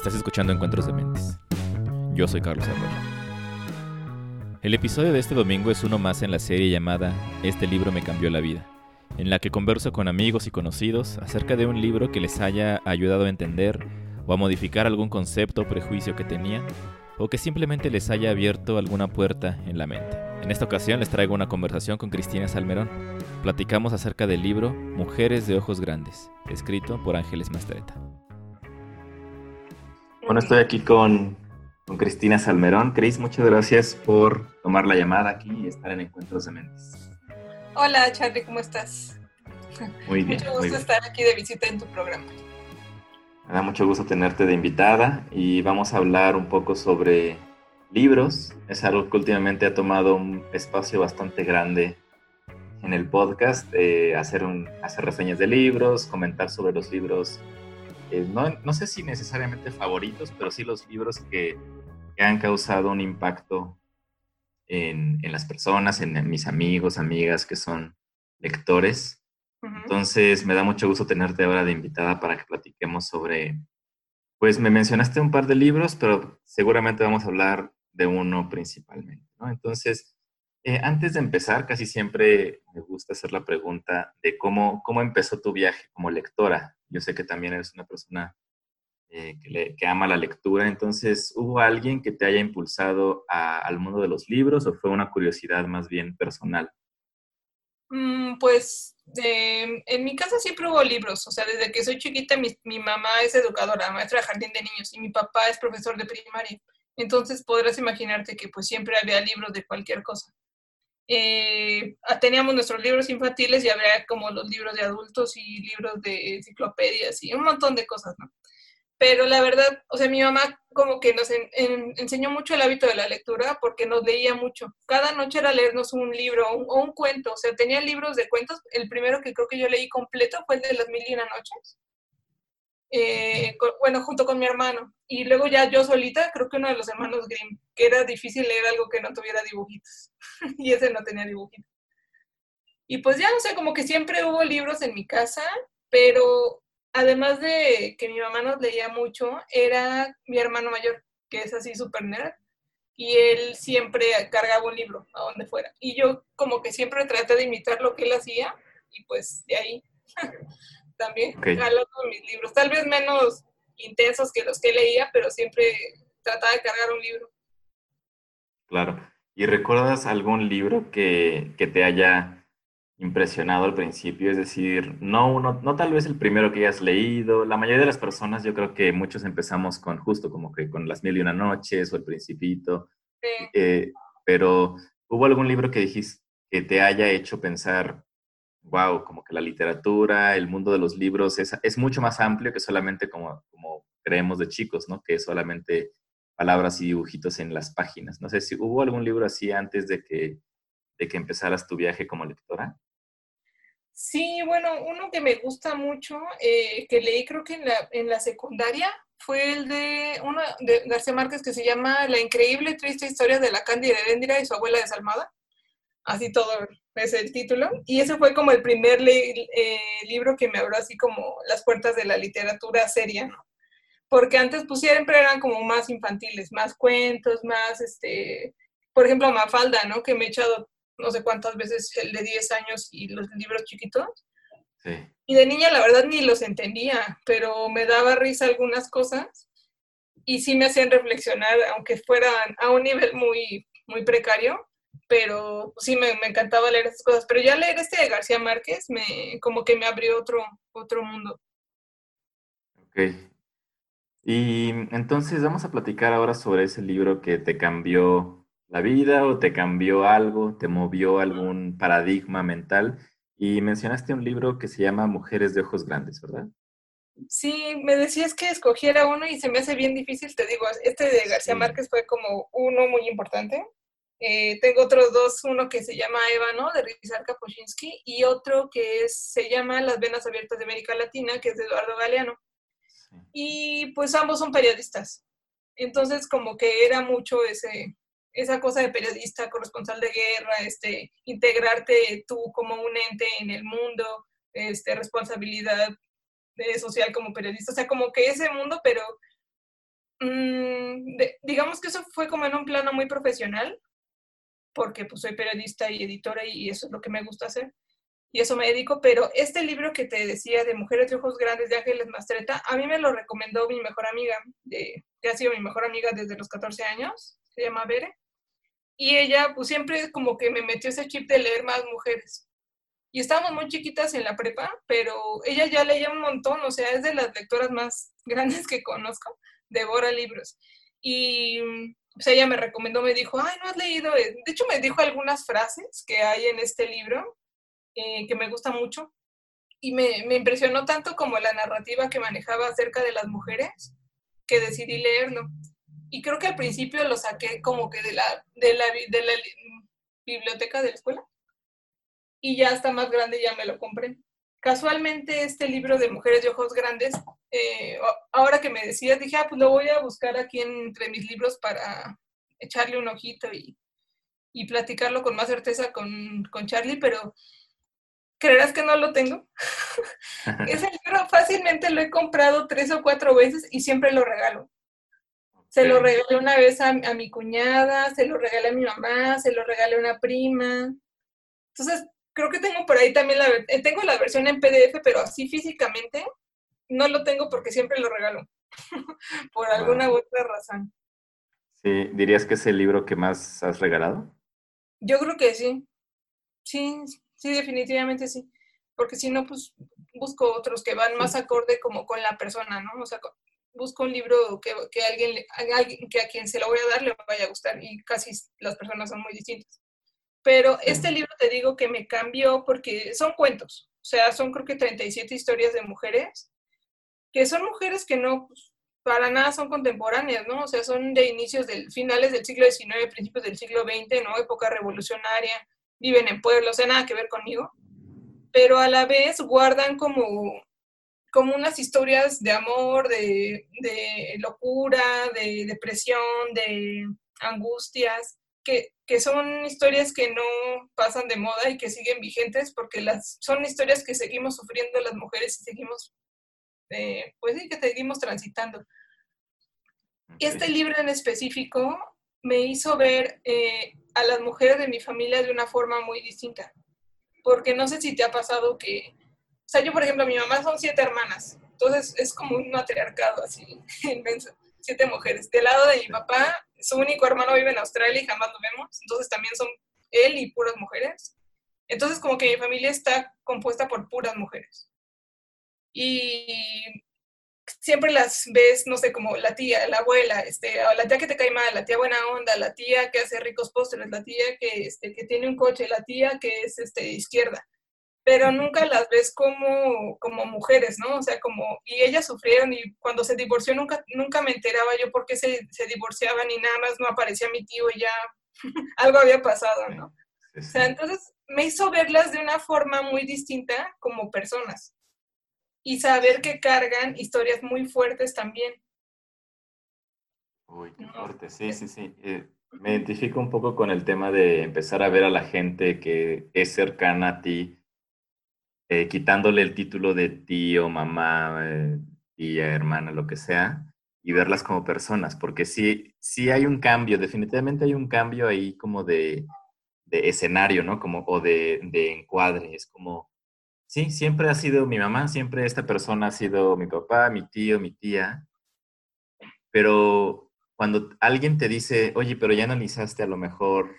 Estás escuchando Encuentros de Mentes. Yo soy Carlos Arroyo. El episodio de este domingo es uno más en la serie llamada Este libro me cambió la vida, en la que converso con amigos y conocidos acerca de un libro que les haya ayudado a entender o a modificar algún concepto o prejuicio que tenían, o que simplemente les haya abierto alguna puerta en la mente. En esta ocasión les traigo una conversación con Cristina Salmerón. Platicamos acerca del libro Mujeres de Ojos Grandes, escrito por Ángeles Mastreta. Bueno, estoy aquí con, con Cristina Salmerón. Cris, muchas gracias por tomar la llamada aquí y estar en Encuentros de Mentes. Hola, Charlie, ¿cómo estás? Muy bien. Mucho gusto bien. estar aquí de visita en tu programa. Me da mucho gusto tenerte de invitada y vamos a hablar un poco sobre libros. Es algo que últimamente ha tomado un espacio bastante grande en el podcast, eh, hacer, un, hacer reseñas de libros, comentar sobre los libros, eh, no, no, sé si necesariamente favoritos, pero sí los libros que, que han causado un impacto en, en las personas, en, mis amigos, amigas que son lectores. Uh -huh. Entonces me da mucho gusto tenerte ahora de invitada para que platiquemos sobre, pues me mencionaste un par de libros, pero seguramente vamos a hablar de uno principalmente, ¿no? Entonces, eh, antes de empezar, casi siempre me gusta hacer la pregunta de cómo, cómo empezó tu viaje como lectora. Yo sé que también eres una persona eh, que, ama la lectura, entonces, ¿hubo alguien que te haya impulsado al mundo de los libros o fue una curiosidad más bien personal? Mm, pues eh, en mi casa siempre hubo libros, o sea, desde que soy chiquita mi, mi, mamá es educadora, maestra de jardín de niños y mi papá es profesor de primaria. Entonces podrás imaginarte que pues siempre había libros de cualquier cosa. Eh, teníamos nuestros libros infantiles y habría como los libros de adultos y libros de enciclopedias y un montón de cosas, ¿no? Pero la verdad, o sea, mi mamá como que nos en, en, enseñó mucho el hábito de la lectura porque nos leía mucho. Cada noche era leernos un libro o un, o un, cuento, o sea, tenía libros de cuentos. El primero que creo que yo leí completo fue el de Las Mil y Una Noches. Eh, con, bueno, junto con mi hermano. Y luego ya yo solita, creo que uno de los hermanos Grimm, que era difícil leer algo que no tuviera dibujitos. y ese no tenía dibujitos. Y pues ya, o sea, como que siempre hubo libros en mi casa, pero además de que mi mamá nos leía mucho, era mi hermano mayor, que es así súper nerd, y él siempre cargaba un libro a donde fuera. Y yo como que siempre traté de imitar lo que él hacía, y pues de ahí también okay. jalo con mis libros, tal vez menos intensos que los que leía, pero siempre trataba de cargar un libro. Claro. ¿Y recuerdas algún libro que, que te haya impresionado al principio? Es decir, no, uno, no tal vez el primero que hayas leído. La mayoría de las personas, yo creo que muchos empezamos con justo como que con Las Mil y Una Noches o El Principito. Sí. Eh, pero, ¿hubo algún libro que dijiste que te haya hecho pensar, wow, como que la literatura, el mundo de los libros es, es mucho más amplio que solamente como, como creemos de chicos, ¿no? Que solamente palabras y dibujitos en las páginas. No sé si hubo algún libro así antes de que, de que empezaras tu viaje como lectora. Sí, bueno, uno que me gusta mucho, eh, que leí creo que en la, en la secundaria, fue el de uno de García Márquez que se llama La increíble triste historia de la Cándida Heréndira y su abuela desalmada. Así todo es el título. Y ese fue como el primer eh, libro que me abrió así como las puertas de la literatura seria. Porque antes pues siempre eran como más infantiles, más cuentos, más, este, por ejemplo, Mafalda, ¿no? Que me he echado no sé cuántas veces el de 10 años y los libros chiquitos. Sí. Y de niña la verdad ni los entendía, pero me daba risa algunas cosas y sí me hacían reflexionar, aunque fueran a un nivel muy, muy precario, pero sí me, me, encantaba leer esas cosas. Pero ya leer este de García Márquez me, como que me abrió otro, otro mundo. Ok. Y entonces vamos a platicar ahora sobre ese libro que te cambió la vida o te cambió algo, te movió algún paradigma mental. Y mencionaste un libro que se llama Mujeres de Ojos Grandes, ¿verdad? Sí, me decías que escogiera uno y se me hace bien difícil, te digo, este de García sí. Márquez fue como uno muy importante. Eh, tengo otros dos, uno que se llama Ébano, de Rizal Kapuscinski, y otro que es, se llama Las Venas Abiertas de América Latina, que es de Eduardo Galeano. Sí. Y pues ambos son periodistas. Entonces como que era mucho ese, esa cosa de periodista, corresponsal de guerra, este, integrarte tú como un ente en el mundo, este, responsabilidad social como periodista, o sea, como que ese mundo, pero mm, digamos que eso fue como en un plano muy profesional, porque pues soy periodista y editora y eso es lo que me gusta hacer y eso me dedico, pero este libro que te decía de Mujeres de Ojos Grandes de Ángeles Mastreta, a mí me lo recomendó mi mejor amiga, de, que ha sido mi mejor amiga desde los 14 años, se llama Bere, y ella pues siempre como que me metió ese chip de leer más mujeres. Y estábamos muy chiquitas en la prepa, pero ella ya leía un montón, o sea, es de las lectoras más grandes que conozco, devora libros. Y pues ella me recomendó, me dijo, ay, no has leído, de hecho me dijo algunas frases que hay en este libro eh, que me gusta mucho y me, impresionó tanto como la narrativa que manejaba acerca de las mujeres que decidí leerlo. Y creo que al principio lo saqué como que de la, de la, de la biblioteca de la escuela y ya hasta más grande ya me lo compré. Casualmente este libro de Mujeres de Ojos Grandes, eh, ahora que me decías, dije, ah, pues lo voy a buscar aquí entre mis libros para echarle un ojito y, y platicarlo con más certeza con, con Charlie, pero creerás que no lo tengo. Ese libro fácilmente lo he comprado tres o cuatro veces y siempre lo regalo. Se lo regalé una vez a, mi cuñada, se lo regalé a mi mamá, se lo regalé a una prima. Entonces, creo que tengo por ahí también la, eh, tengo la versión en PDF, pero así físicamente no lo tengo porque siempre lo regalo, por alguna u otra razón. Sí, ¿dirías que es el libro que más has regalado? Yo creo que sí. Sí, Sí, definitivamente sí. Porque si no, pues busco otros que van más acorde como con la persona, ¿no? O sea, busco un libro que, que alguien, alguien, que a quien se lo voy a dar le vaya a gustar y casi las personas son muy distintas. Pero este libro te digo que me cambió porque son cuentos, o sea, son creo que 37 historias de mujeres, que son mujeres que no, pues, para nada son contemporáneas, ¿no? O sea, son de inicios del, finales del siglo XIX, principios del siglo XX, ¿no? Época revolucionaria, viven en pueblos, o sea, nada que ver conmigo, pero a la vez guardan como, como unas historias de amor, de, locura, de depresión, de angustias, que, son historias que no pasan de moda y que siguen vigentes porque las, son historias que seguimos sufriendo las mujeres y seguimos, eh, pues sí, que seguimos transitando. Este libro en específico me hizo ver eh, a las mujeres de mi familia de una forma muy distinta. Porque no sé si te ha pasado que, o sea, yo por ejemplo, mi mamá son siete hermanas, entonces es como un matriarcado así inmenso, siete mujeres. Del lado de mi papá, su único hermano vive en Australia y jamás lo vemos, entonces también son él y puras mujeres. Entonces como que mi familia está compuesta por puras mujeres. Y siempre las ves, no sé, como la tía, la abuela, este, la tía que te cae mal, la tía buena onda, la tía que hace ricos postres, la tía que, este, que tiene un coche, la tía que es este, izquierda, pero nunca las ves como, como mujeres, ¿no? O sea, como, y ellas sufrieron y cuando se divorció nunca, nunca me enteraba yo por qué se, se divorciaban y nada más no aparecía mi tío y ya algo había pasado, ¿no? O sea, entonces me hizo verlas de una forma muy distinta como personas y saber que cargan historias muy fuertes también. Uy, qué fuerte, sí, sí, sí. Eh, me identifico un poco con el tema de empezar a ver a la gente que es cercana a ti, eh, quitándole el título de tío, mamá, eh, tía, hermana, lo que sea, y verlas como personas, porque sí, sí hay un cambio, definitivamente hay un cambio ahí como de, de escenario, ¿no? Como, o de, de encuadre, es como Sí, siempre ha sido mi mamá, siempre esta persona ha sido mi papá, mi tío, mi tía. Pero cuando alguien te dice, oye, pero ya analizaste a lo mejor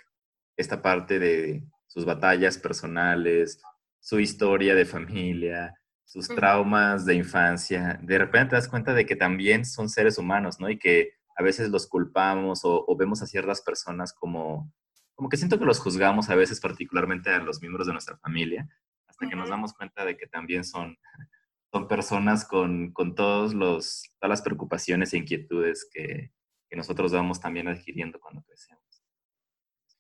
esta parte de sus batallas personales, su historia de familia, sus traumas de infancia, de repente te das cuenta de que también son seres humanos, ¿no? Y que a veces los culpamos o, o vemos a ciertas personas como, como que siento que los juzgamos a veces, particularmente a los miembros de nuestra familia, que nos damos cuenta de que también son, son personas con, con todos los, todas las preocupaciones e inquietudes que, que nosotros vamos también adquiriendo cuando crecemos.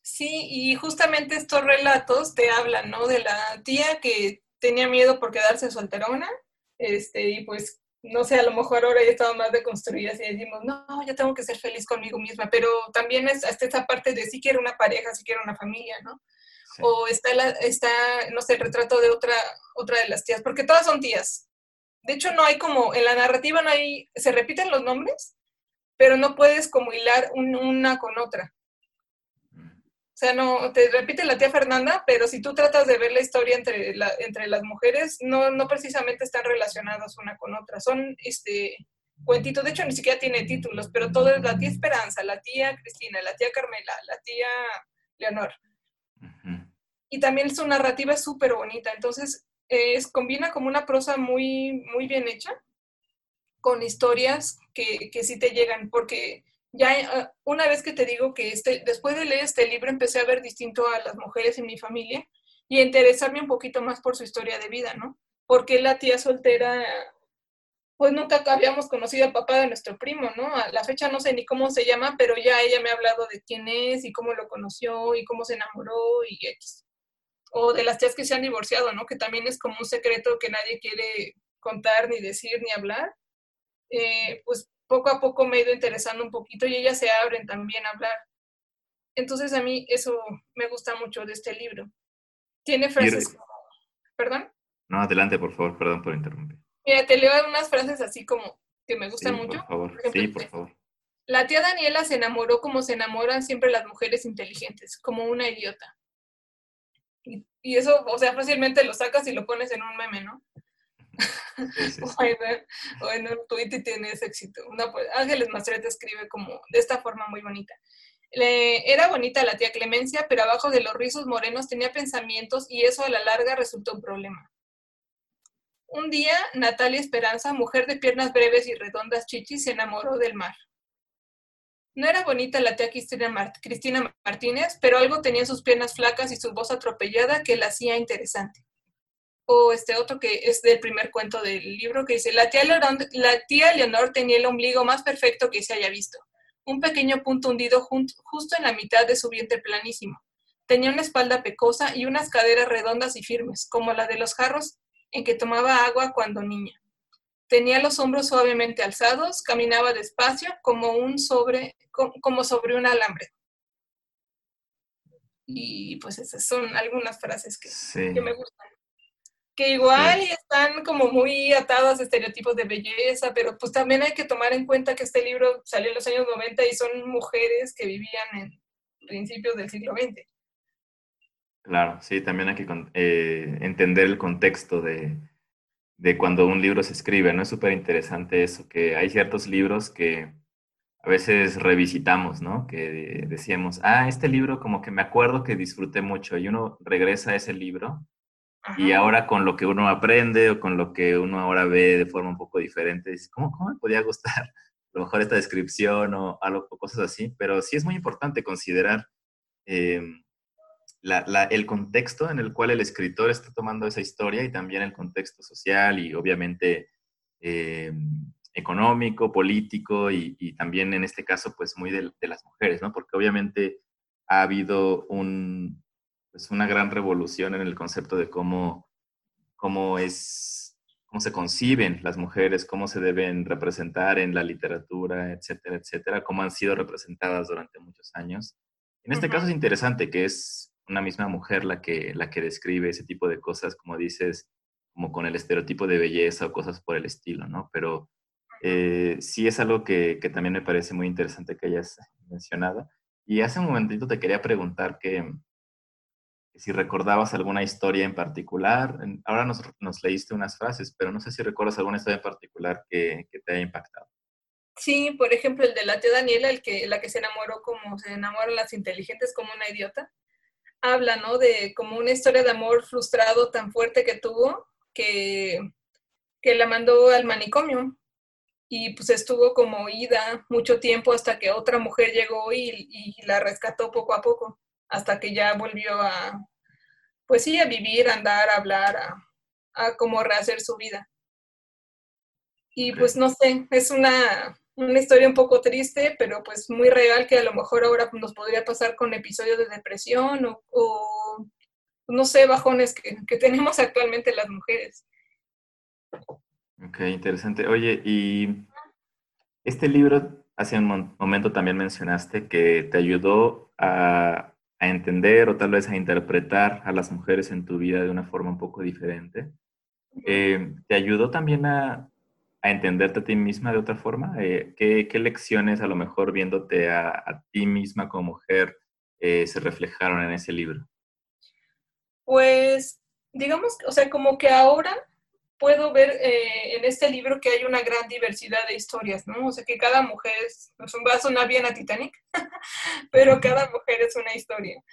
Sí, y justamente estos relatos te hablan, ¿no? De la tía que tenía miedo por quedarse solterona, este, y pues, no sé, a lo mejor ahora ya estaba más deconstruida y decimos, no, yo tengo que ser feliz conmigo misma, pero también es hasta esa parte de si quiero una pareja, si quiero una familia, ¿no? o está, la, está, no sé, el retrato de otra, otra de las tías, porque todas son tías. De hecho, no hay como, en la narrativa no hay, se repiten los nombres, pero no puedes como hilar una con otra. O sea, no, te repite la tía Fernanda, pero si tú tratas de ver la historia entre, entre las mujeres, no, no precisamente están relacionadas una con otra. Son este, cuentitos, de hecho ni siquiera tiene títulos, pero todo es la tía Esperanza, la tía Cristina, la tía Carmela, la tía Leonor. Y también su narrativa es súper bonita, entonces es, combina como una prosa muy, muy bien hecha con historias que, que sí te llegan, porque ya eh, una vez que te digo que este, después de leer este libro empecé a ver distinto a las mujeres en mi familia y a interesarme un poquito más por su historia de vida, ¿no? Porque la tía soltera, pues nunca habíamos conocido al papá de nuestro primo, ¿no? A la fecha no sé ni cómo se llama, pero ya ella me ha hablado de quién es y cómo lo conoció y cómo se enamoró y X. O de las tías que se han divorciado, ¿no? Que también es como un secreto que nadie quiere contar, ni decir, ni hablar. Eh, pues poco a poco me he ido interesando un poquito y ellas se abren también a hablar. Entonces a mí eso me gusta mucho de este libro. Tiene frases ¿Perdón? No, adelante, por favor, perdón por interrumpir. Mira, te leo unas frases así como que me gustan mucho. Por favor, sí, por favor. La tía Daniela se enamoró como se enamoran siempre las mujeres inteligentes, como una idiota. Y, y eso, o sea, fácilmente lo sacas y lo pones en un meme, ¿no? O, en, un tweet y tienes éxito. Pues, Ángeles Mastreta escribe como de esta forma muy bonita. era bonita la tía Clemencia, pero abajo de los rizos morenos tenía pensamientos y eso a la larga resultó un problema. Un día, Natalia Esperanza, mujer de piernas breves y redondas chichis, se enamoró del mar. No era bonita la tía Cristina, Cristina Martínez, pero algo tenía sus piernas flacas y su voz atropellada que la hacía interesante o este otro que es del primer cuento del libro que dice, la tía, Leonor, la tía Leonor tenía el ombligo más perfecto que se haya visto, un pequeño punto hundido justo en la mitad de su vientre planísimo. Tenía una espalda pecosa y unas caderas redondas y firmes, como la de los jarros en que tomaba agua cuando niña. Tenía los hombros suavemente alzados, caminaba despacio como, un sobre, como sobre un alambre. Y pues esas son algunas frases que, que me gustan que igual están como muy atados a estereotipos de belleza, pero pues también hay que tomar en cuenta que este libro salió en los años 90 y son mujeres que vivían en principios del siglo XX. Claro, sí, también hay que eh, entender el contexto de, de, cuando un libro se escribe, ¿no? Es súper interesante eso, que hay ciertos libros que a veces revisitamos, ¿no? Que decíamos, ah, este libro como que me acuerdo que disfruté mucho y uno regresa a ese libro y ahora con lo que uno aprende o con lo que uno ahora ve de forma un poco diferente, dice, ¿cómo, cómo me podía gustar? A lo mejor esta descripción o algo, cosas así, pero sí es muy importante considerar em, la, el contexto en el cual el escritor está tomando esa historia y también el contexto social y obviamente em, económico, político y, y, también en este caso pues muy de, de, las mujeres, ¿no? Porque obviamente ha habido un, pues, una gran revolución en el concepto de cómo, cómo, es, cómo se conciben las mujeres, cómo se deben representar en la literatura, etcétera, etcétera, cómo han sido representadas durante muchos años. En este caso es interesante que es una misma mujer la que, la que describe ese tipo de cosas, como dices, como con el estereotipo de belleza o cosas por el estilo, ¿no? Pero eh, sí es algo que, que, también me parece muy interesante que hayas mencionado. Y hace un momentito te quería preguntar que, si recordabas alguna historia en particular. Ahora nos, nos, leíste unas frases, pero no sé si recuerdas alguna historia en particular que, que, te haya impactado. Sí, por ejemplo, el de la tía Daniela, el que, la que se enamoró como se enamoran las inteligentes como una idiota. Habla, ¿no? De como una historia de amor frustrado tan fuerte que tuvo que, que la mandó al manicomio. Y pues estuvo como ida mucho tiempo hasta que otra mujer llegó y, y la rescató poco a poco hasta que ya volvió a, pues sí, a vivir, a andar, a hablar, a, a como rehacer su vida. Y pues no sé, es una, una historia un poco triste, pero pues muy real que a lo mejor ahora nos podría pasar con episodios de depresión o, o no sé, bajones que, que, tenemos actualmente las mujeres. Ok, interesante. Oye, y este libro, hace un momento también mencionaste que te ayudó a a entender o tal vez a interpretar a las mujeres en tu vida de una forma un poco diferente. Eh, ¿Te ayudó también a, a entenderte a ti misma de otra forma? Eh, ¿qué, ¿qué, lecciones a lo mejor viéndote a, a ti misma como mujer eh, se reflejaron en ese libro? Pues, digamos, o sea, como que ahora puedo ver eh, en este libro que hay una gran diversidad de historias, ¿no? O sea, que cada mujer es, va a sonar bien a Titanic, pero cada mujer es una historia.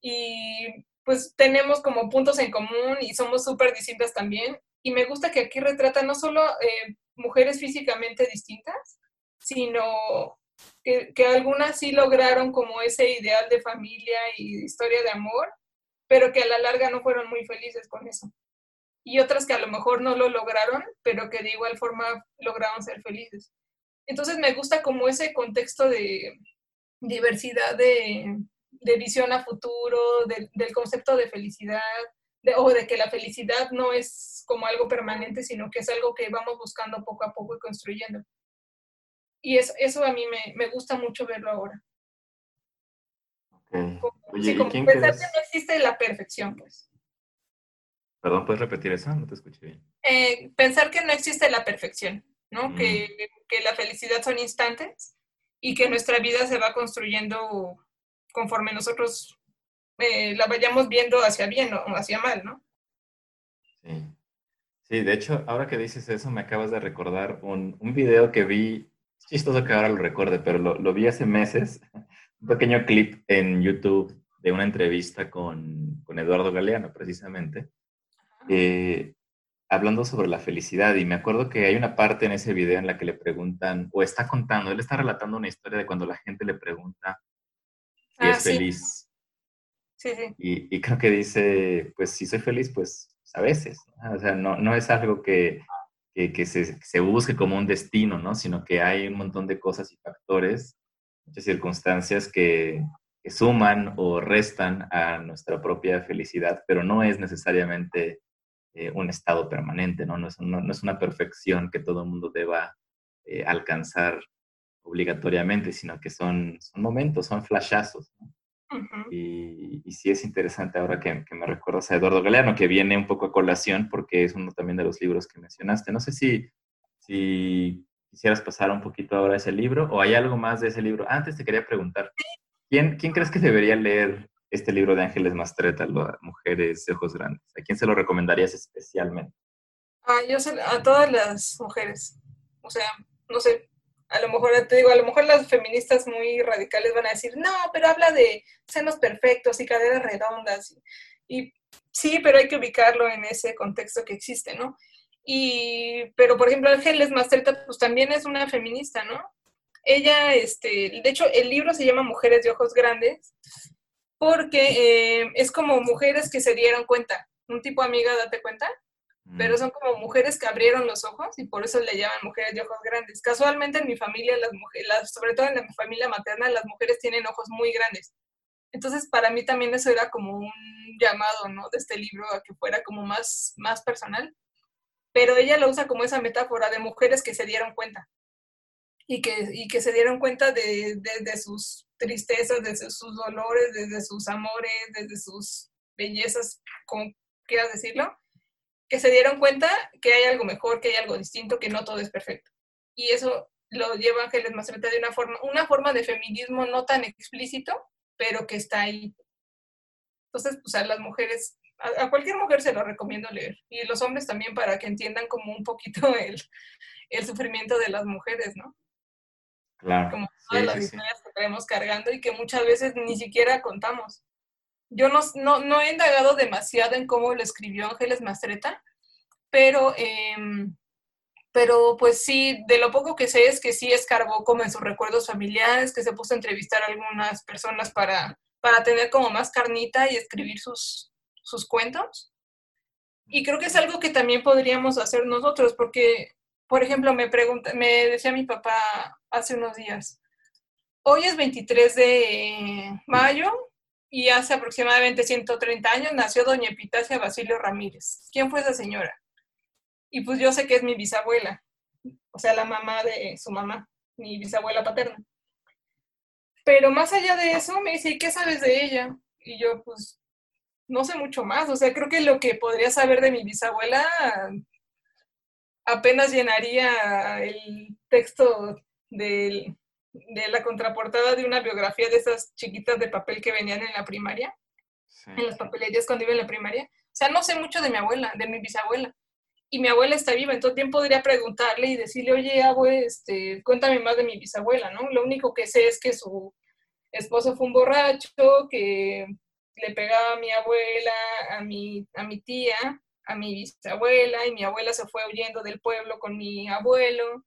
Y pues tenemos como puntos en común y somos súper distintas también. Y me gusta que aquí retrata no solo eh, mujeres físicamente distintas, sino que, que, algunas sí lograron como ese ideal de familia y historia de amor, pero que a la larga no fueron muy felices con eso y otras que a lo mejor no lo lograron, pero que de igual forma lograron ser felices. Entonces me gusta como ese contexto de diversidad de, de visión a futuro, del concepto de felicidad, o de que la felicidad no es como algo permanente, sino que es algo que vamos buscando poco a poco y construyendo. Y eso, eso a mí me, me gusta mucho verlo ahora. Okay. Oye, como pensar que no existe la perfección, pues. Perdón, ¿puedes repetir eso? No te escuché bien. Eh, pensar que no existe la perfección, ¿no? Mm. Que, que, la felicidad son instantes y que nuestra vida se va construyendo conforme nosotros eh, la vayamos viendo hacia bien o hacia mal, ¿no? Sí. Sí, de hecho, ahora que dices eso, me acabas de recordar un, un video que vi, es chistoso que ahora lo recuerde, pero lo, lo vi hace meses, un pequeño clip en YouTube de una entrevista con, con Eduardo Galeano, precisamente, eh, hablando sobre la felicidad y me acuerdo que hay una parte en ese video en la que le preguntan, o está contando, él está relatando una historia de cuando la gente le pregunta si ah, es feliz. Sí, sí. Y, y, creo que dice, pues si soy feliz, pues a veces, o sea, no, no es algo que, que, que se, se, busque como un destino, ¿no? Sino que hay un montón de cosas y factores, muchas circunstancias que, que suman o restan a nuestra propia felicidad, pero no es necesariamente eh, un estado permanente, ¿no? No es, no, es, una perfección que todo el mundo deba eh, alcanzar obligatoriamente, sino que son, son momentos, son flashazos. ¿no? y, y, sí es interesante ahora que, que, me recuerdas a Eduardo Galeano, que viene un poco a colación porque es uno también de los libros que mencionaste. No sé si, si quisieras pasar un poquito ahora ese libro o hay algo más de ese libro. Antes te quería preguntar, ¿quién, quién crees que debería leer este libro de Ángeles Mastreta, Mujeres de Ojos Grandes? ¿A quién se lo recomendarías especialmente? Yo sé, a todas las mujeres. O sea, no sé, a lo mejor te digo, a lo mejor las feministas muy radicales van a decir, no, pero habla de senos perfectos y caderas redondas. Y sí, pero hay que ubicarlo en ese contexto que existe, ¿no? Y, pero por ejemplo, Ángeles Mastreta, pues también es una feminista, ¿no? Ella, este, de hecho, el libro se llama Mujeres de Ojos Grandes porque eh, es como mujeres que se dieron cuenta. Un tipo amiga, date cuenta, pero mm. son como mujeres que abrieron los ojos y por eso le llaman mujeres de ojos grandes. Casualmente en mi familia, las mujeres, sobre todo en mi familia materna, las mujeres tienen ojos muy grandes. Entonces, para mí también eso era como un llamado, ¿no? De este libro a que fuera como más, más personal. Pero ella lo usa como esa metáfora de mujeres que se dieron cuenta y que, y que se dieron cuenta de, de, sus tristezas, desde sus dolores, desde sus amores, desde sus bellezas, como quieras decirlo, que se dieron cuenta que hay algo mejor, que hay algo distinto, que no todo es perfecto. Y eso lo lleva Ángeles Mastreta de una forma, una forma de feminismo no tan explícito, pero que está ahí. Entonces, pues a las mujeres, a, a cualquier mujer se lo recomiendo leer. Y los hombres también para que entiendan como un poquito el, el sufrimiento de las mujeres, ¿no? Claro. Como todas las historias que traemos cargando y que muchas veces ni siquiera contamos. Yo no, no, no, he indagado demasiado en cómo lo escribió Ángeles Mastreta, pero, eh, pero pues sí, de lo poco que sé es que sí escarbó como en sus recuerdos familiares, que se puso a entrevistar a algunas personas para, para tener como más carnita y escribir sus, sus cuentos. Y creo que es algo que también podríamos hacer nosotros, porque por ejemplo, me, pregunta, me decía mi papá hace unos días, hoy es 23 de mayo y hace aproximadamente 130 años nació doña Epitacia Basilio Ramírez. ¿Quién fue esa señora? Y pues yo sé que es mi bisabuela, o sea, la mamá de su mamá, mi bisabuela paterna. Pero más allá de eso, me dice, ¿y qué sabes de ella? Y yo, pues, no sé mucho más. O sea, creo que lo que podría saber de mi bisabuela apenas llenaría el texto de la contraportada de una biografía de esas chiquitas de papel que venían en la primaria, en las papelerías cuando iba en la primaria. O sea, no sé mucho de mi abuela, de mi bisabuela. Y mi abuela está viva, entonces bien podría preguntarle y decirle, oye, abue, este, cuéntame más de mi bisabuela, ¿no? Lo único que sé es que su esposo fue un borracho, que le pegaba a mi abuela, a mi, a mi tía, a mi bisabuela, y mi abuela se fue huyendo del pueblo con mi abuelo.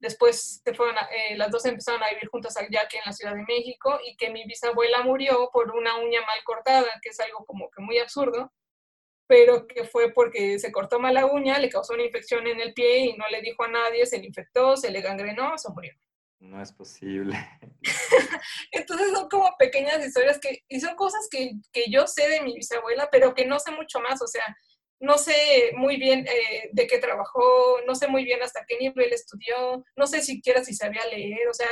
Después se fueron eh, las dos empezaron a vivir juntas allá aquí en la Ciudad de México y que mi bisabuela murió por una uña mal cortada, que es algo como que muy absurdo, pero que fue porque se cortó mal la uña, le causó una infección en el pie y no le dijo a nadie, se le infectó, se le gangrenó, se murió. No es posible. Entonces son como pequeñas historias que, y son cosas que, que, yo sé de mi bisabuela, pero que no sé mucho más, o sea, no sé muy bien eh, de qué trabajó, no sé muy bien hasta qué nivel estudió, no sé siquiera si sabía leer, o sea,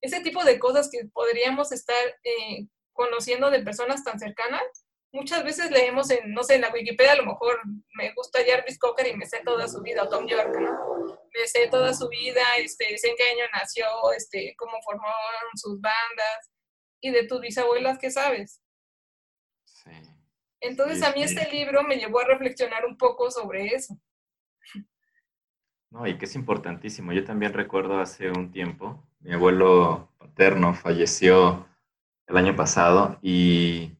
ese tipo de cosas que podríamos estar eh, conociendo de personas tan cercanas, muchas veces leemos en, no sé, en la Wikipedia a lo mejor me gusta Jarvis Cocker y me sé toda su vida, o Tom York, ¿no? Me sé toda su vida, este, sé en qué año nació, este, cómo formaron sus bandas, y de tus bisabuelas, ¿qué sabes? Entonces a mí este libro me llevó a reflexionar un poco sobre eso. No, y que es importantísimo. Yo también recuerdo hace un tiempo, mi abuelo paterno falleció el año pasado y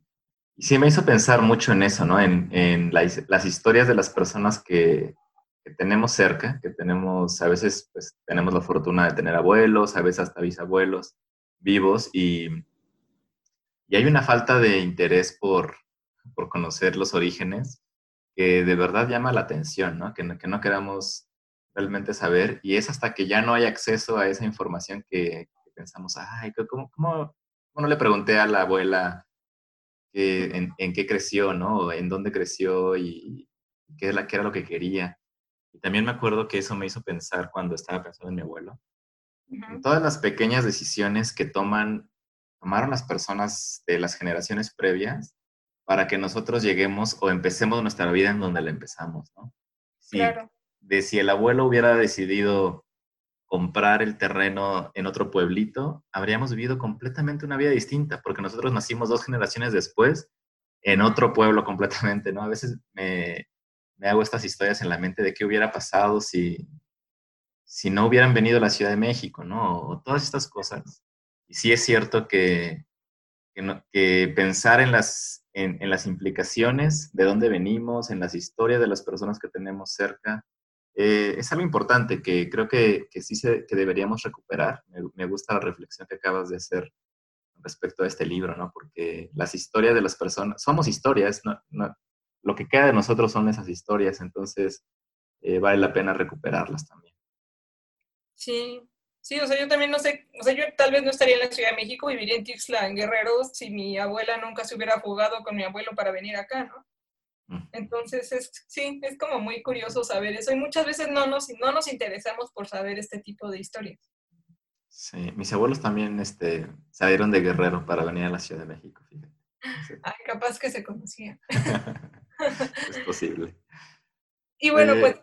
y sí me hizo pensar mucho en eso, ¿no? En, en las historias de las personas que, que, tenemos cerca, que tenemos, a veces pues, tenemos la fortuna de tener abuelos, a veces hasta bisabuelos vivos, y, y hay una falta de interés por, por conocer los orígenes que de verdad llama la atención, ¿no? Que, no, que no queramos realmente saber, y es hasta que ya no hay acceso a esa información que, pensamos, ay, ¿cómo, cómo, cómo no le pregunté a la abuela? en, qué creció, ¿no? En dónde creció y qué, era, qué era lo que quería. Y también me acuerdo que eso me hizo pensar cuando estaba pensando en mi abuelo. En todas las pequeñas decisiones que toman, tomaron las personas de las generaciones previas para que nosotros lleguemos o empecemos nuestra vida en donde la empezamos, ¿no? claro. De si el abuelo hubiera decidido comprar el terreno en otro pueblito, habríamos vivido completamente una vida distinta, porque nosotros nacimos dos generaciones después en otro pueblo completamente, ¿no? A veces me, hago estas historias en la mente de qué hubiera pasado si, si no hubieran venido a la Ciudad de México, ¿no? O todas estas cosas. Y sí es cierto que, que, pensar en las, en, en, las implicaciones de dónde venimos, en las historias de las personas que tenemos cerca, eh, es algo importante que creo que, que sí se, que deberíamos recuperar. Me, gusta la reflexión que acabas de hacer respecto a este libro, ¿no? Porque las historias de las personas, somos historias, ¿no? lo que queda de nosotros son esas historias, entonces eh, vale la pena recuperarlas también. Sí, sí, o sea, yo también no sé, o sea, yo tal vez no estaría en la Ciudad de México, viviría en Tixla, en Guerrero, si mi abuela nunca se hubiera jugado con mi abuelo para venir acá, ¿no? Entonces, es, sí, es como muy curioso saber eso y muchas veces no nos, no nos interesamos por saber este tipo de historias. Sí, mis abuelos también este, salieron de Guerrero para venir a la Ciudad de México, fíjate. Ay, capaz que se conocían. es posible. Y bueno, eh, pues,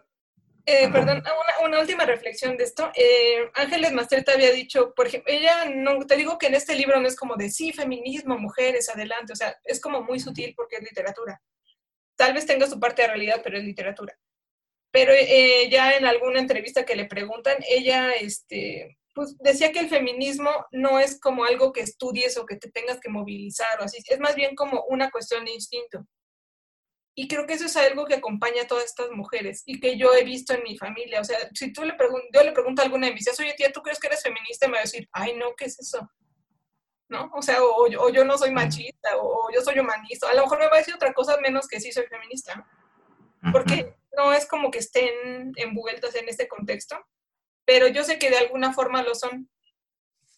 eh, perdón, una, una, última reflexión de esto. Eh, Ángeles Mastreta había dicho, por ejemplo, ella no, te digo que en este libro no es como de sí, feminismo, mujeres, adelante, o sea, es como muy sutil porque es literatura tal vez tenga su parte de realidad, pero es literatura. Pero eh, ya en alguna entrevista que le preguntan, ella este, pues, decía que el feminismo no es como algo que estudies o que te tengas que movilizar o así, es más bien como una cuestión de instinto. Y creo que eso es algo que acompaña a todas estas mujeres y que yo he visto en mi familia. O sea, si tú le preguntas, yo le pregunto a alguna de mis tías, oye tía, ¿tú crees que eres feminista? Y me va a decir, ay, no, ¿qué es eso? ¿no? O sea, o, yo no soy machista, o, yo soy humanista. A lo mejor me va a decir otra cosa menos que sí soy feminista, Porque no es como que estén envueltas en este contexto, pero yo sé que de alguna forma lo son,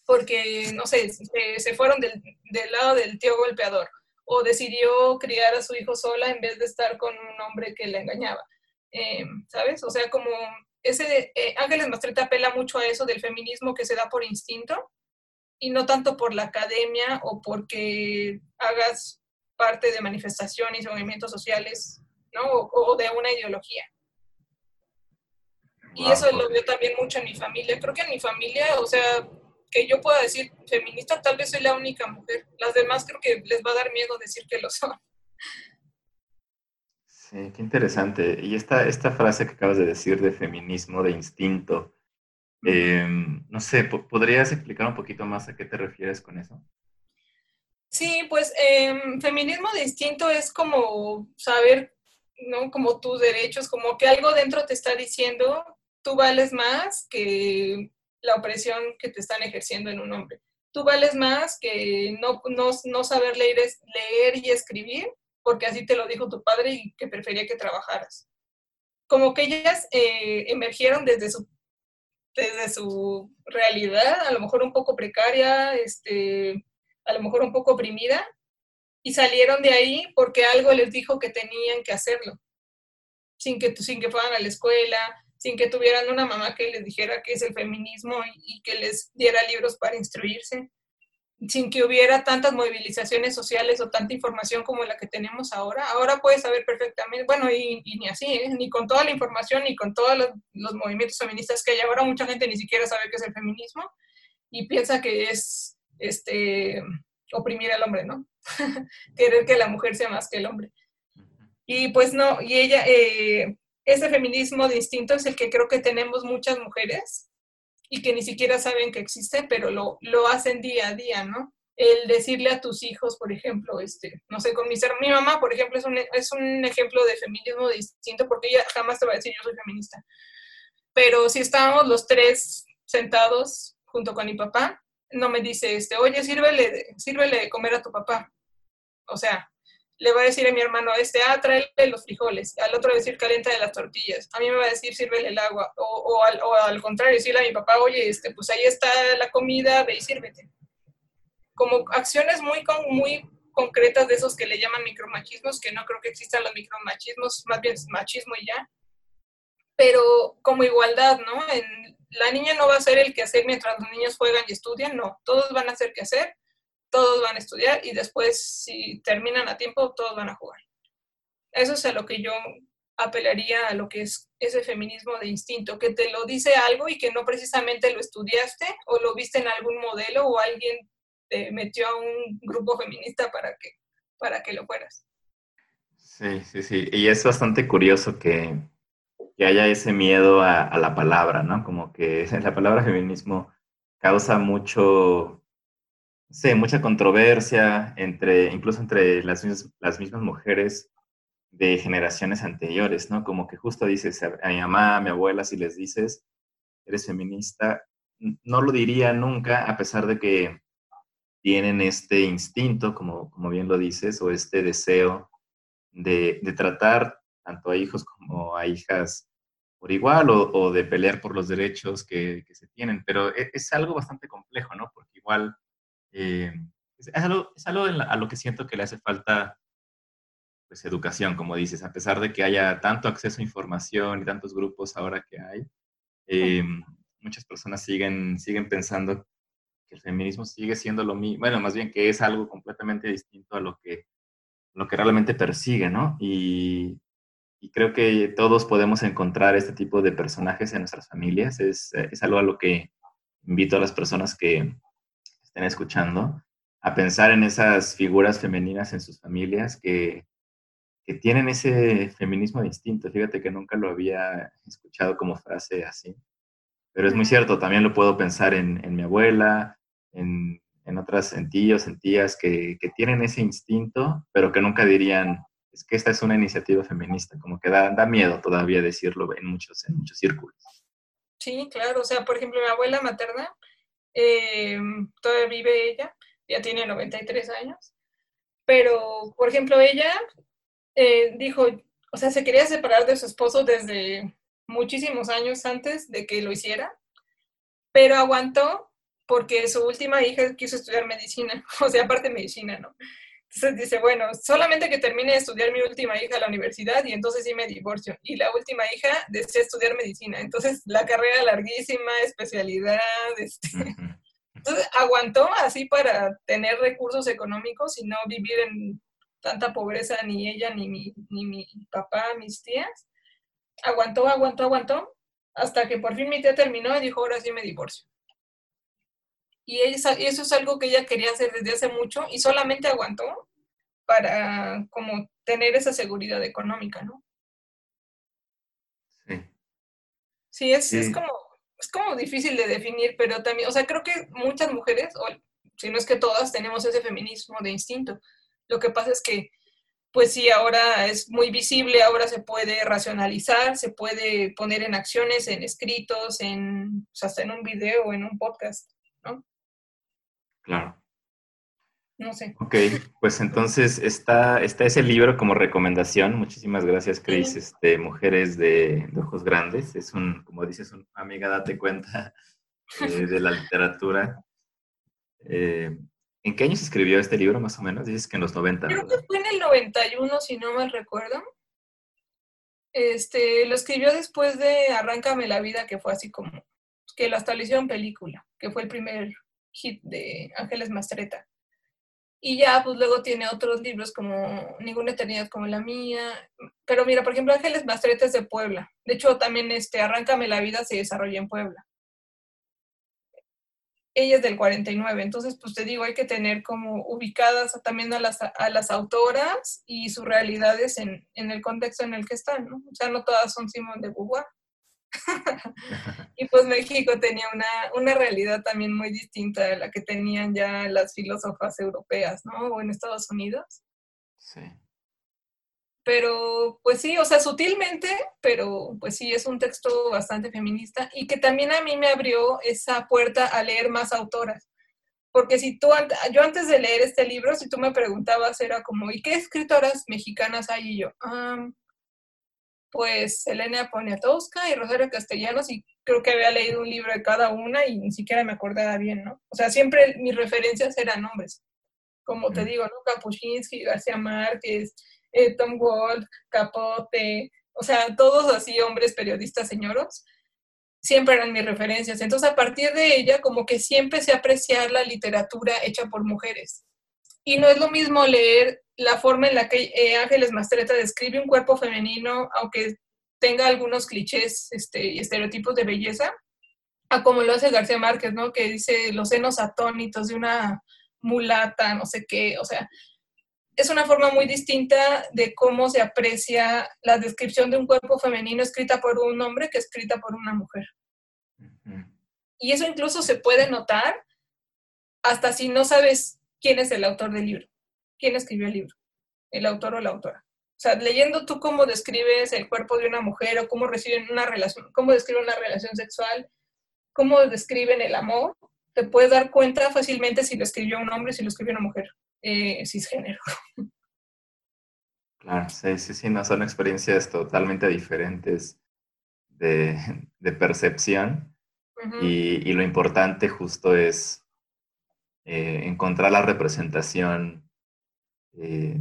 porque, no sé, se, fueron del, lado del tío golpeador, o decidió criar a su hijo sola en vez de estar con un hombre que le engañaba, eh, ¿sabes? O sea, como ese, eh, Ángeles Mastreta apela mucho a eso del feminismo que se da por instinto, y no tanto por la academia o porque hagas parte de manifestaciones o movimientos sociales, ¿no? O, de una ideología. Y eso lo veo también mucho en mi familia. Creo que en mi familia, o sea, que yo pueda decir feminista, tal vez soy la única mujer. Las demás creo que les va a dar miedo decir que lo son. Sí, qué interesante. Y esta, esta frase que acabas de decir de feminismo, de instinto, em, no sé, ¿podrías explicar un poquito más a qué te refieres con eso? Sí, pues em, feminismo de instinto es como saber, ¿no? Como tus derechos, como que algo dentro te está diciendo, tú vales más que la opresión que te están ejerciendo en un hombre. Tú vales más que no, no, saber leer, leer y escribir, porque así te lo dijo tu padre y que prefería que trabajaras. Como que ellas eh, emergieron desde su, desde su realidad, a lo mejor un poco precaria, este, a lo mejor un poco oprimida, y salieron de ahí porque algo les dijo que tenían que hacerlo, sin que, sin que fueran a la escuela, sin que tuvieran una mamá que les dijera qué es el feminismo y, que les diera libros para instruirse, sin que hubiera tantas movilizaciones sociales o tanta información como la que tenemos ahora. Ahora puedes saber perfectamente, bueno, y, ni así, ¿eh? ni con toda la información, ni con todos los, los, movimientos feministas que hay ahora, mucha gente ni siquiera sabe qué es el feminismo y piensa que es este, oprimir al hombre, ¿no? Querer que la mujer sea más que el hombre. Y pues no, y ella, eh, ese feminismo de instinto es el que creo que tenemos muchas mujeres y que ni siquiera saben que existe, pero lo, lo hacen día a día, ¿no? El decirle a tus hijos, por ejemplo, este, no sé, con mi, mi mamá, por ejemplo, es un, es un ejemplo de feminismo distinto porque ella jamás te va a decir yo soy feminista. Pero si estábamos los tres sentados junto con mi papá, no me dice, este, oye, sírvele, sírvele de comer a tu papá. O sea, le va a decir a mi hermano este, ah, tráele los frijoles, al otro decir calienta de las tortillas, a mí me va a decir sírvele el agua, o, o, al, o al, contrario, decirle a mi papá, oye, este, pues ahí está la comida, ve y sírvete. Como acciones muy, muy concretas de esos que le llaman micromachismos, que no creo que existan los micromachismos, más bien machismo y ya, pero como igualdad, ¿no? En, la niña no va a ser el que hacer mientras los niños juegan y estudian, no, todos van a hacer que hacer todos van a estudiar y después, si terminan a tiempo, todos van a jugar. Eso es a lo que yo apelaría a lo que es ese feminismo de instinto, que te lo dice algo y que no precisamente lo estudiaste o lo viste en algún modelo o alguien te metió a un grupo feminista para que, para que lo fueras. Sí, sí, sí. Y es bastante curioso que, que haya ese miedo a, a, la palabra, ¿no? Como que la palabra feminismo causa mucho, Sí, mucha controversia entre, incluso entre las, las mismas mujeres de generaciones anteriores, ¿no? Como que justo dices a, mi mamá, a mi abuela, si les dices, eres feminista, no lo diría nunca, a pesar de que tienen este instinto, como, como bien lo dices, o este deseo de, de tratar tanto a hijos como a hijas por igual o, o de pelear por los derechos que, que se tienen. Pero es, es, algo bastante complejo, ¿no? Porque igual eh, es, algo, es algo a lo que siento que le hace falta pues, educación, como dices, a pesar de que haya tanto acceso a información y tantos grupos ahora que hay, eh, muchas personas siguen, siguen pensando que el feminismo sigue siendo lo mismo, bueno, más bien que es algo completamente distinto a lo que, lo que realmente persigue, ¿no? Y, y creo que todos podemos encontrar este tipo de personajes en nuestras familias, es, es algo a lo que invito a las personas que, escuchando, a pensar en esas figuras femeninas en sus familias que, que tienen ese feminismo distinto. Fíjate que nunca lo había escuchado como frase así. Pero es muy cierto, también lo puedo pensar en, en mi abuela, en, en, otras, en tíos, en tías que, que, tienen ese instinto, pero que nunca dirían, es que esta es una iniciativa feminista, como que da, da miedo todavía decirlo en muchos, en muchos círculos. Sí, claro, o sea, por ejemplo, mi abuela materna, eh, todavía vive ella, ya tiene 93 años, pero, por ejemplo, ella eh, dijo, o sea, se quería separar de su esposo desde muchísimos años antes de que lo hiciera, pero aguantó porque su última hija quiso estudiar medicina, o sea, aparte medicina, ¿no? Entonces dice, bueno, solamente que termine de estudiar mi última hija a la universidad y entonces sí me divorcio. Y la última hija desea estudiar medicina. Entonces la carrera larguísima, especialidad, este, entonces aguantó así para tener recursos económicos y no vivir en tanta pobreza ni ella, ni mi, ni mi papá, mis tías. Aguantó, aguantó, aguantó hasta que por fin mi tía terminó y dijo, ahora sí me divorcio. Y eso es algo que ella quería hacer desde hace mucho y solamente aguantó para como tener esa seguridad económica, ¿no? Sí. Sí, es, es como, es como difícil de definir, pero también, o sea, creo que muchas mujeres, o si no es que todas, tenemos ese feminismo de instinto. Lo que pasa es que, pues sí, ahora es muy visible, ahora se puede racionalizar, se puede poner en acciones, en escritos, en, o sea, hasta en un video o en un podcast. Claro. No sé. Ok, pues entonces está, está ese libro como recomendación. Muchísimas gracias, Chris. Este, Mujeres de, Ojos Grandes. Es un, como dices, un, amiga, date cuenta eh, de la literatura. Eh, ¿En qué año se escribió este libro, más o menos? Dices que en los 90. Creo que fue en el 91, si no mal recuerdo. Este, lo escribió después de Arráncame la vida, que fue así como que lo estableció en película, que fue el primer hit de Ángeles Mastreta. Y ya, pues luego tiene otros libros como Ninguna Eternidad como la mía. Pero mira, por ejemplo, Ángeles Mastreta es de Puebla. De hecho, también este Arráncame la vida se desarrolla en Puebla. Ella es del 49, entonces pues te digo, hay que tener como ubicadas también a las, a las autoras y sus realidades en, en el contexto en el que están, ¿no? O sea, no todas son Simón de Beauvoir. y pues México tenía una, una, realidad también muy distinta de la que tenían ya las filósofas europeas, ¿no? O en Estados Unidos. Sí. Pero, pues sí, o sea, sutilmente, pero pues sí, es un texto bastante feminista y que también a mí me abrió esa puerta a leer más autoras. Porque si tú, yo antes de leer este libro, si tú me preguntabas, era como, ¿y qué escritoras mexicanas hay? Y yo, ah, pues Elena Poniatowska y Rosario Castellanos y creo que había leído un libro de cada una y ni siquiera me acordaba bien, ¿no? O sea, siempre mis referencias eran hombres, como te digo, ¿no? Kapuscinski, García Márquez, eh, Tom Wald, Capote, o sea, todos así hombres periodistas señoros, siempre eran mis referencias. Entonces, a partir de ella, como que siempre se apreciar la literatura hecha por mujeres. Y no es lo mismo leer la forma en la que eh, Ángeles Mastreta describe un cuerpo femenino, aunque tenga algunos clichés este, y estereotipos de belleza, a como lo hace García Márquez, ¿no? Que dice los senos atónitos de una mulata, no sé qué, o sea, es una forma muy distinta de cómo se aprecia la descripción de un cuerpo femenino escrita por un hombre que escrita por una mujer. Y eso incluso se puede notar hasta si no sabes quién es el autor del libro quién escribió el libro, el autor o la autora. O sea, leyendo tú cómo describes el cuerpo de una mujer o cómo reciben una relación, cómo describen una relación sexual, cómo describen el amor, te puedes dar cuenta fácilmente si lo escribió un hombre, si lo escribió una mujer eh, cisgénero. Claro, sí, sí, sí, no son experiencias totalmente diferentes de, percepción y, lo importante justo es eh, encontrar la representación eh,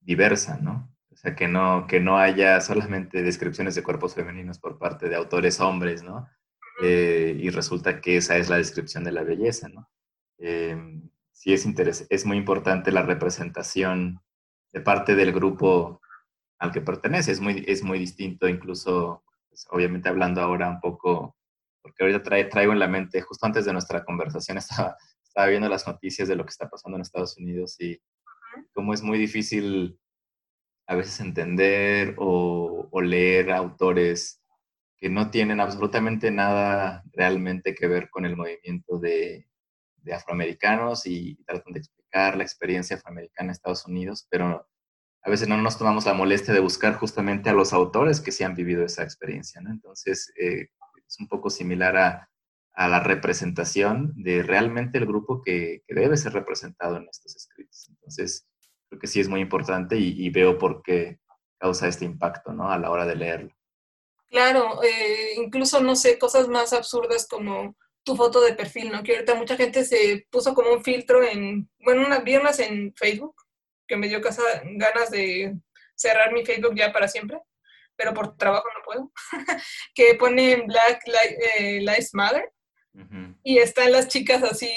diversa, ¿no? O sea, que no, que no haya solamente descripciones de cuerpos femeninos por parte de autores hombres, ¿no? Eh, y resulta que esa es la descripción de la belleza, ¿no? Eh, sí es, es muy importante la representación de parte del grupo al que pertenece, es muy, es muy distinto, incluso, pues, obviamente hablando ahora un poco, porque ahorita traigo en la mente, justo antes de nuestra conversación estaba, estaba viendo las noticias de lo que está pasando en Estados Unidos y cómo es muy difícil a veces entender o, leer autores que no tienen absolutamente nada realmente que ver con el movimiento de, afroamericanos y tratan de explicar la experiencia afroamericana en Estados Unidos, pero a veces no nos tomamos la molestia de buscar justamente a los autores que sí han vivido esa experiencia, ¿no? Entonces, eh, es un poco similar a, la representación de realmente el grupo que, que, debe ser representado en estos escritos. Entonces, creo que sí es muy importante y, veo por qué causa este impacto, ¿no? A la hora de leerlo. Claro, eh, incluso, no sé, cosas más absurdas como tu foto de perfil, ¿no? Que ahorita mucha gente se puso como un filtro en, bueno, unas en Facebook que me dio casa, ganas de cerrar mi Facebook ya para siempre, pero por trabajo no puedo, que pone Black eh, Lives Matter y están las chicas así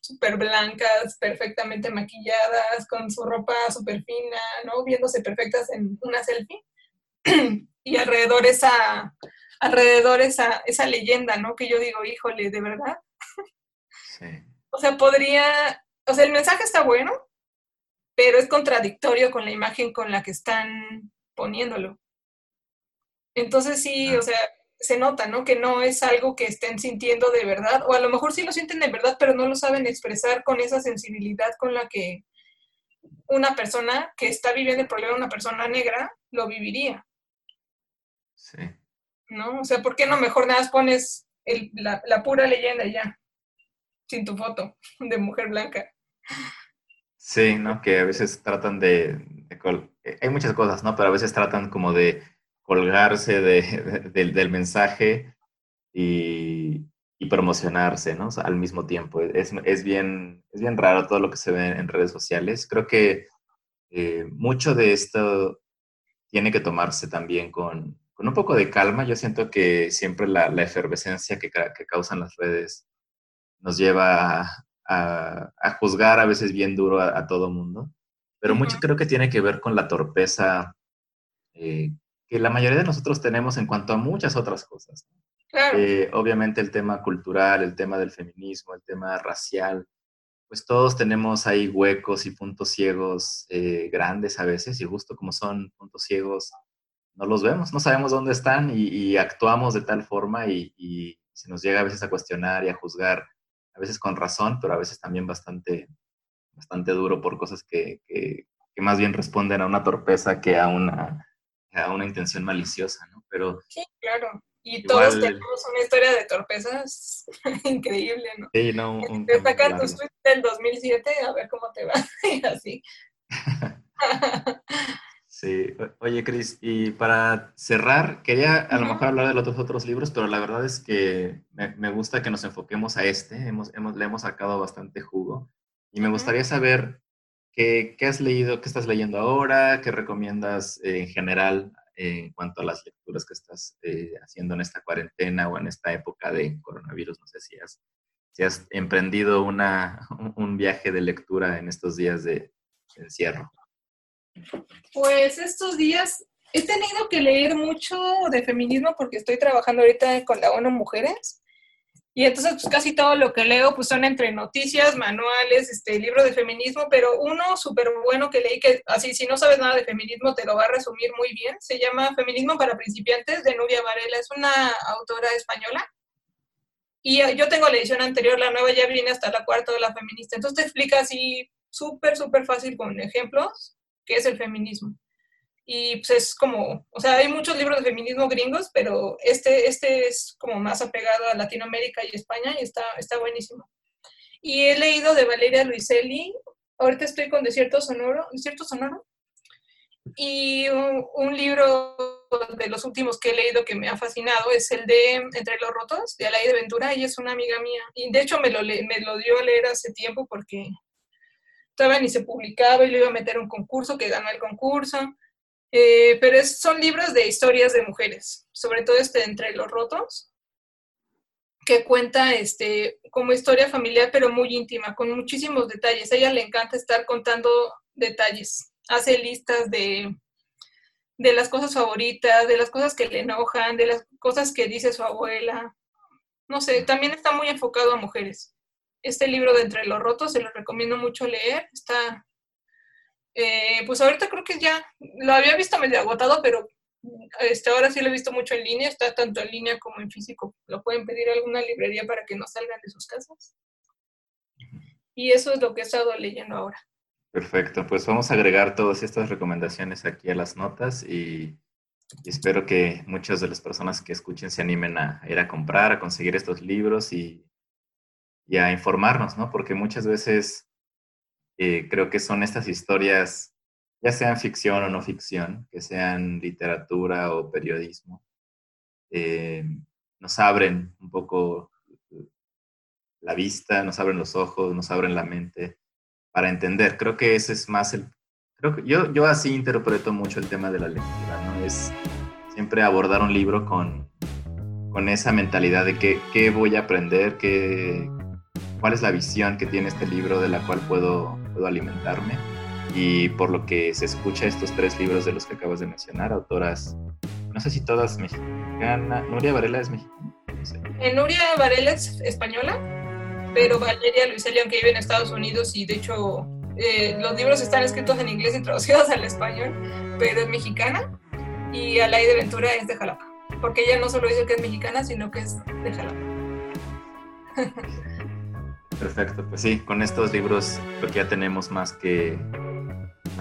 súper blancas, perfectamente maquilladas, con su ropa súper fina, ¿no? Viéndose perfectas en una selfie. y alrededor esa, alrededor esa, esa leyenda, ¿no? Que yo digo, híjole, ¿de verdad? Sí. O sea, podría, o sea, el mensaje está bueno, pero es contradictorio con la imagen con la que están poniéndolo. Entonces sí, Ah. o sea, se nota, ¿no? Que no es algo que estén sintiendo de verdad, o a lo mejor sí lo sienten de verdad, pero no lo saben expresar con esa sensibilidad con la que una persona que está viviendo el problema, una persona negra, lo viviría, Sí. ¿no? O sea, ¿por qué no mejor nada más pones el- la, la pura leyenda ya, sin tu foto de mujer blanca? Sí, ¿no? Que a veces tratan de, eh, hay muchas cosas, ¿no? Pero a veces tratan como de colgarse de- de- del, del mensaje y, y promocionarse, ¿no? O sea, al mismo tiempo. Es, es bien, es bien raro todo lo que se ve en redes sociales. Creo que eh, mucho de esto tiene que tomarse también con, con un poco de calma. Yo siento que siempre la, la efervescencia que, ca- que causan las redes nos lleva a, a- a juzgar a veces bien duro a, a todo mundo, pero mucho creo que tiene que ver con la torpeza eh, que la mayoría de nosotros tenemos en cuanto a muchas otras cosas. Claro, Eh, obviamente el tema cultural, el tema del feminismo, el tema racial, pues todos tenemos ahí huecos y puntos ciegos eh, grandes a veces y justo como son puntos ciegos, no los vemos, no sabemos dónde están y, y actuamos de tal forma y, y se nos llega a veces a cuestionar y a juzgar, a veces con razón, pero a veces también bastante, bastante duro por cosas que, que, que más bien responden a una torpeza que a una, a una intención maliciosa, ¿no? Pero sí, claro. Y Igual- todos tenemos una historia de torpezas increíble, ¿no? sí, no, un, Te sacan tus tweets del 2007 a ver cómo te va y así. Sí, oye Cris, y para cerrar, quería a lo Ujú. mejor hablar de los otros libros, pero la verdad es que me, me gusta que nos enfoquemos a este, hemos, hemos, le hemos sacado bastante jugo, y me Ujú. gustaría saber qué, has leído, qué estás leyendo ahora, qué recomiendas en general eh, en cuanto a las lecturas que estás eh, haciendo en esta cuarentena o en esta época de coronavirus, no sé si has, emprendido una, un- un viaje de lectura en estos días de de encierro. Pues estos días he tenido que leer mucho de feminismo porque estoy trabajando ahorita con la ONU Mujeres. Y entonces pues casi todo lo que leo pues son entre noticias, manuales, este, libros de feminismo, pero uno súper bueno que leí que así si no sabes nada de feminismo te lo va a resumir muy bien, se llama Feminismo para principiantes de Nubia Varela, es una autora española. Y eh, yo tengo la edición anterior, la nueva ya viene hasta la cuarta de la feminista, entonces te explica así súper, súper fácil con ejemplos qué es el feminismo. Y pues es como, o sea, hay muchos libros de feminismo gringos, pero este, este es como más apegado a Latinoamérica y España y está, está buenísimo. Y he leído de Valeria Luiselli, ahorita estoy con Desierto Sonoro, Desierto Sonoro, y un, un libro de los últimos que he leído que me ha fascinado es el de Entre los Rotos, de Alain de Ventura, ella es una amiga mía, y de hecho me lo, me lo dio a leer hace tiempo porque todavía ni se publicaba y lo iba a meter un concurso que ganó el concurso. Eh, pero son libros de historias de mujeres, sobre todo este Entre los Rotos, que cuenta este, como historia familiar, pero muy íntima, con muchísimos detalles. A ella le encanta estar contando detalles. Hace listas de, de las cosas favoritas, de las cosas que le enojan, de las cosas que dice su abuela. No sé, también está muy enfocado a mujeres. Este libro de Entre los Rotos se lo recomiendo mucho leer. Está, eh, pues ahorita creo que ya lo había visto medio agotado, pero este, ahora sí lo he visto mucho en línea. Está tanto en línea como en físico. Lo pueden pedir a alguna librería para que no salgan de sus casas. Y eso es lo que he estado leyendo ahora. Perfecto, pues vamos a agregar todas estas recomendaciones aquí a las notas y, y espero que muchas de las personas que escuchen se animen a ir a comprar, a conseguir estos libros y, y a informarnos, ¿no? Porque muchas veces eh, creo que son estas historias, ya sean ficción o no ficción, que sean literatura o periodismo, eh, nos abren un poco la vista, nos abren los ojos, nos abren la mente para entender. Creo que ese es más el... Creo que yo, yo así interpreto mucho el tema de la lectura, ¿no? Es siempre abordar un libro con, con esa mentalidad de qué, qué voy a aprender, qué, cuál es la visión que tiene este libro de la cual puedo, puedo alimentarme. Y por lo que se escucha estos tres libros de los que acabas de mencionar, autoras no sé si todas mexicanas. Nuria Varela es mexicana. Eh, Nuria Varela es española, pero Valeria Luiselli, aunque vive en Estados Unidos y de hecho eh, los libros están escritos en inglés y traducidos al español, pero es mexicana. Y Alaide Ventura es de Jalapa, porque ella no solo dice que es mexicana, sino que es de Jalapa. Perfecto, pues sí, con estos libros creo que ya tenemos más que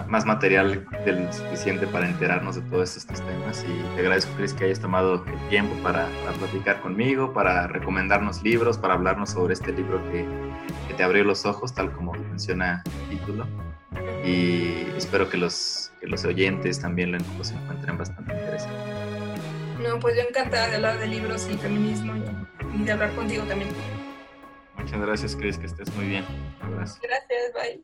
más material del suficiente para enterarnos de todos estos temas y te agradezco que hayas tomado el tiempo para, platicar conmigo, para recomendarnos libros, para hablarnos sobre este libro que, te abrió los ojos, tal como menciona el título. Y espero que los, que los oyentes también lo, encuentren bastante interesante. No, pues yo encantada de hablar de libros y feminismo y de hablar contigo también. Muchas gracias, Chris, que estés muy bien. Gracias, bye.